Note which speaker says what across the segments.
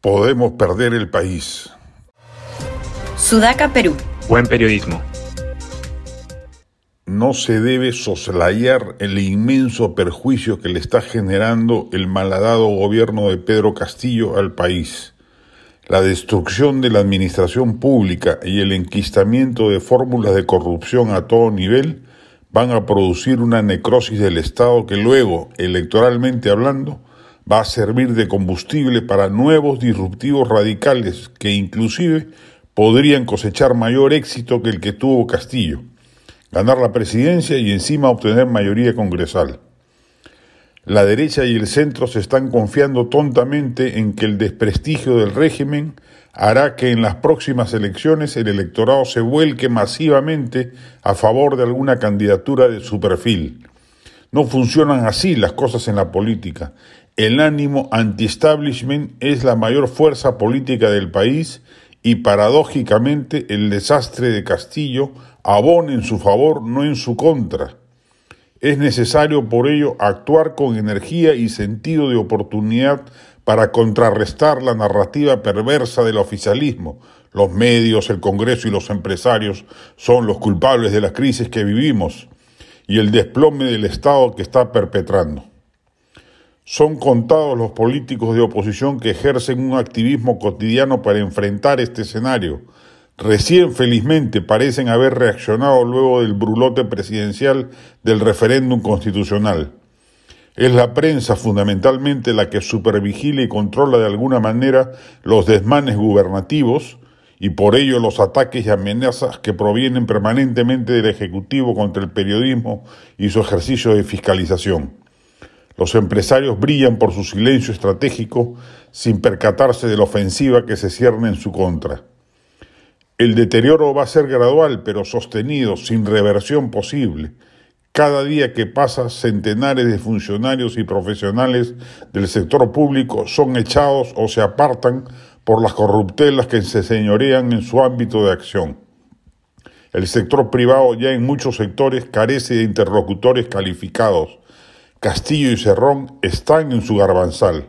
Speaker 1: Podemos perder el país.
Speaker 2: Sudaca, Perú.
Speaker 3: Buen periodismo.
Speaker 1: No se debe soslayar el inmenso perjuicio que le está generando el malhadado gobierno de Pedro Castillo al país. La destrucción de la administración pública y el enquistamiento de fórmulas de corrupción a todo nivel van a producir una necrosis del Estado que luego, electoralmente hablando, va a servir de combustible para nuevos disruptivos radicales que inclusive podrían cosechar mayor éxito que el que tuvo Castillo, ganar la presidencia y encima obtener mayoría congresal. La derecha y el centro se están confiando tontamente en que el desprestigio del régimen hará que en las próximas elecciones el electorado se vuelque masivamente a favor de alguna candidatura de su perfil. No funcionan así las cosas en la política. El ánimo anti-establishment es la mayor fuerza política del país y paradójicamente el desastre de Castillo abona en su favor, no en su contra. Es necesario por ello actuar con energía y sentido de oportunidad para contrarrestar la narrativa perversa del oficialismo. Los medios, el Congreso y los empresarios son los culpables de la crisis que vivimos y el desplome del Estado que está perpetrando. Son contados los políticos de oposición que ejercen un activismo cotidiano para enfrentar este escenario. Recién felizmente parecen haber reaccionado luego del brulote presidencial del referéndum constitucional. Es la prensa fundamentalmente la que supervigila y controla de alguna manera los desmanes gubernativos y por ello los ataques y amenazas que provienen permanentemente del Ejecutivo contra el periodismo y su ejercicio de fiscalización. Los empresarios brillan por su silencio estratégico sin percatarse de la ofensiva que se cierne en su contra. El deterioro va a ser gradual, pero sostenido, sin reversión posible. Cada día que pasa, centenares de funcionarios y profesionales del sector público son echados o se apartan por las corruptelas que se señorean en su ámbito de acción. El sector privado ya en muchos sectores carece de interlocutores calificados. Castillo y Cerrón están en su garbanzal.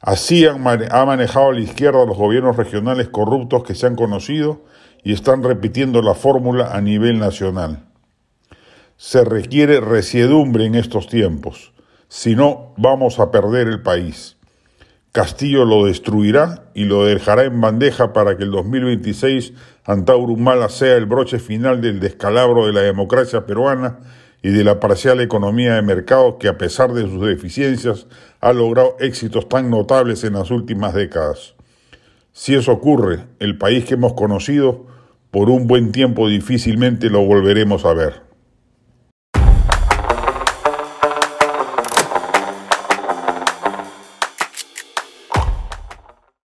Speaker 1: Así ha manejado a la izquierda los gobiernos regionales corruptos que se han conocido y están repitiendo la fórmula a nivel nacional. Se requiere resiedumbre en estos tiempos, si no vamos a perder el país. Castillo lo destruirá y lo dejará en bandeja para que el 2026 Antaurumala sea el broche final del descalabro de la democracia peruana y de la parcial economía de mercado que a pesar de sus deficiencias ha logrado éxitos tan notables en las últimas décadas. Si eso ocurre, el país que hemos conocido por un buen tiempo difícilmente lo volveremos a ver.